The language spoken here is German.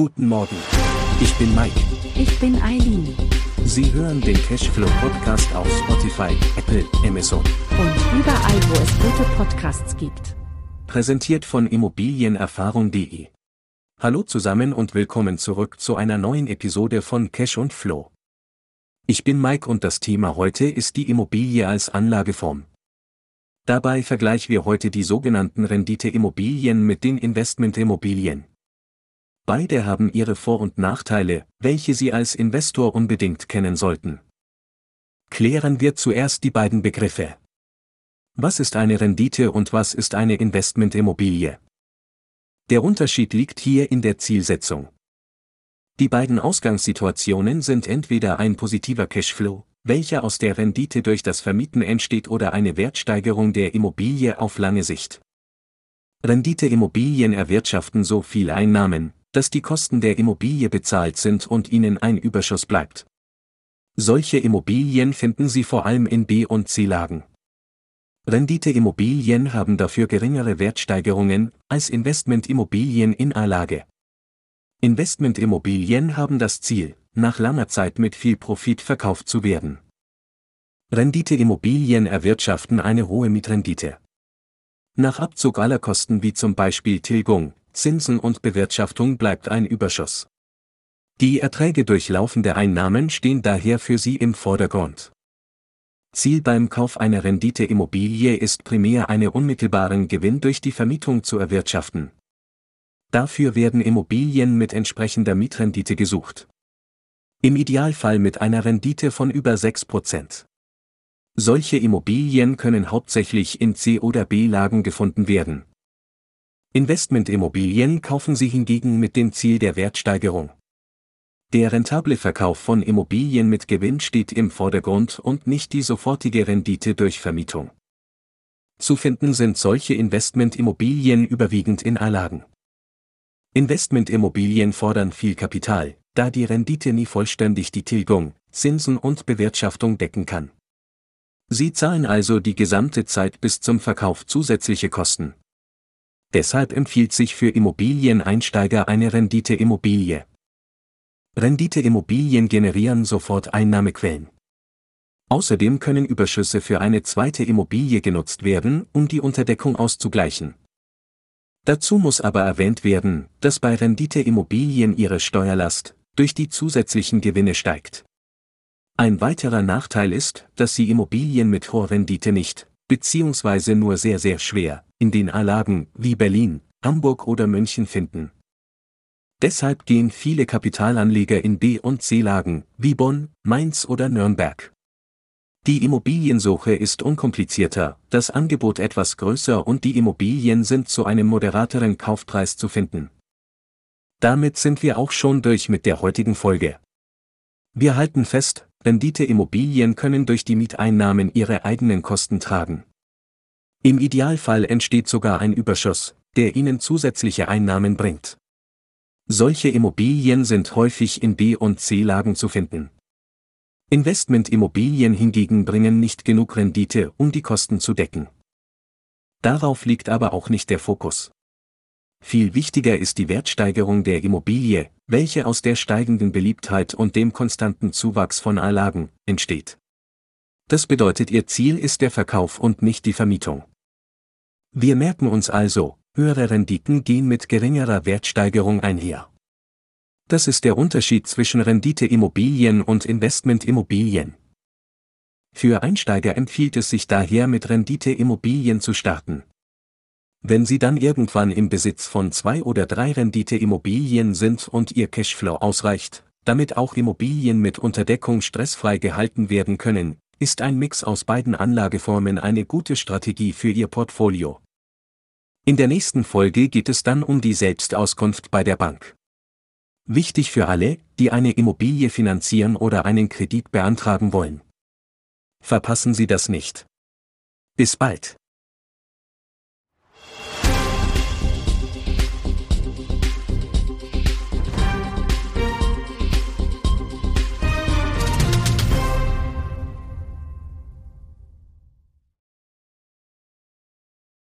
Guten Morgen. Ich bin Mike. Ich bin Eileen. Sie hören den Cashflow Podcast auf Spotify, Apple, Amazon. Und überall, wo es gute Podcasts gibt. Präsentiert von Immobilienerfahrung.de. Hallo zusammen und willkommen zurück zu einer neuen Episode von Cash und Flow. Ich bin Mike und das Thema heute ist die Immobilie als Anlageform. Dabei vergleichen wir heute die sogenannten Rendite-Immobilien mit den Investment-Immobilien. Beide haben ihre Vor- und Nachteile, welche Sie als Investor unbedingt kennen sollten. Klären wir zuerst die beiden Begriffe. Was ist eine Rendite und was ist eine Investmentimmobilie? Der Unterschied liegt hier in der Zielsetzung. Die beiden Ausgangssituationen sind entweder ein positiver Cashflow, welcher aus der Rendite durch das Vermieten entsteht oder eine Wertsteigerung der Immobilie auf lange Sicht. Renditeimmobilien erwirtschaften so viel Einnahmen, dass die Kosten der Immobilie bezahlt sind und ihnen ein Überschuss bleibt. Solche Immobilien finden Sie vor allem in B- und C-Lagen. Renditeimmobilien haben dafür geringere Wertsteigerungen als Investmentimmobilien in A-Lage. Investmentimmobilien haben das Ziel, nach langer Zeit mit viel Profit verkauft zu werden. Renditeimmobilien erwirtschaften eine hohe Mietrendite. Nach Abzug aller Kosten wie zum Beispiel Tilgung, Zinsen und Bewirtschaftung bleibt ein Überschuss. Die Erträge durch laufende Einnahmen stehen daher für Sie im Vordergrund. Ziel beim Kauf einer Renditeimmobilie ist primär einen unmittelbaren Gewinn durch die Vermietung zu erwirtschaften. Dafür werden Immobilien mit entsprechender Mietrendite gesucht. Im Idealfall mit einer Rendite von über 6%. Solche Immobilien können hauptsächlich in C- oder B-Lagen gefunden werden. Investmentimmobilien kaufen Sie hingegen mit dem Ziel der Wertsteigerung. Der rentable Verkauf von Immobilien mit Gewinn steht im Vordergrund und nicht die sofortige Rendite durch Vermietung. Zu finden sind solche Investmentimmobilien überwiegend in A-Lagen. Investmentimmobilien fordern viel Kapital, da die Rendite nie vollständig die Tilgung, Zinsen und Bewirtschaftung decken kann. Sie zahlen also die gesamte Zeit bis zum Verkauf zusätzliche Kosten. Deshalb empfiehlt sich für Immobilieneinsteiger eine Renditeimmobilie. Renditeimmobilien generieren sofort Einnahmequellen. Außerdem können Überschüsse für eine zweite Immobilie genutzt werden, um die Unterdeckung auszugleichen. Dazu muss aber erwähnt werden, dass bei Renditeimmobilien ihre Steuerlast durch die zusätzlichen Gewinne steigt. Ein weiterer Nachteil ist, dass Sie Immobilien mit hoher Rendite nicht, beziehungsweise nur sehr sehr schwer, in den A-Lagen wie Berlin, Hamburg oder München finden. Deshalb gehen viele Kapitalanleger in B- und C-Lagen, wie Bonn, Mainz oder Nürnberg. Die Immobiliensuche ist unkomplizierter, das Angebot etwas größer und die Immobilien sind zu einem moderateren Kaufpreis zu finden. Damit sind wir auch schon durch mit der heutigen Folge. Wir halten fest, Renditeimmobilien können durch die Mieteinnahmen ihre eigenen Kosten tragen. Im Idealfall entsteht sogar ein Überschuss, der ihnen zusätzliche Einnahmen bringt. Solche Immobilien sind häufig in B- und C-Lagen zu finden. Investmentimmobilien hingegen bringen nicht genug Rendite, um die Kosten zu decken. Darauf liegt aber auch nicht der Fokus. Viel wichtiger ist die Wertsteigerung der Immobilie, welche aus der steigenden Beliebtheit und dem konstanten Zuwachs von A-Lagen entsteht. Das bedeutet Ihr Ziel ist der Verkauf und nicht die Vermietung. Wir merken uns also, höhere Renditen gehen mit geringerer Wertsteigerung einher. Das ist der Unterschied zwischen Renditeimmobilien und Investmentimmobilien. Für Einsteiger empfiehlt es sich daher mit Renditeimmobilien zu starten. Wenn Sie dann irgendwann im Besitz von zwei oder drei Renditeimmobilien sind und Ihr Cashflow ausreicht, damit auch Immobilien mit Unterdeckung stressfrei gehalten werden können, ist ein Mix aus beiden Anlageformen eine gute Strategie für Ihr Portfolio. In der nächsten Folge geht es dann um die Selbstauskunft bei der Bank. Wichtig für alle, die eine Immobilie finanzieren oder einen Kredit beantragen wollen. Verpassen Sie das nicht. Bis bald.